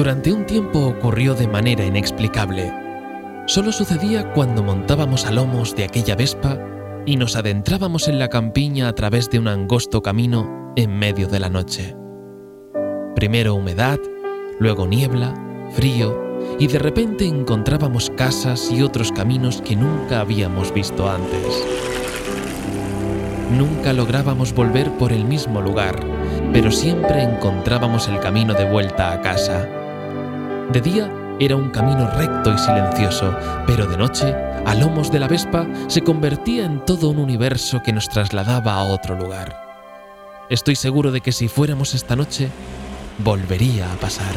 Durante un tiempo ocurrió de manera inexplicable. Solo sucedía cuando montábamos a lomos de aquella Vespa y nos adentrábamos en la campiña a través de un angosto camino en medio de la noche. Primero humedad, luego niebla, frío, y de repente encontrábamos casas y otros caminos que nunca habíamos visto antes. Nunca lográbamos volver por el mismo lugar, pero siempre encontrábamos el camino de vuelta a casa. De día era un camino recto y silencioso, pero de noche, a lomos de la Vespa, se convertía en todo un universo que nos trasladaba a otro lugar. Estoy seguro de que si fuéramos esta noche, volvería a pasar.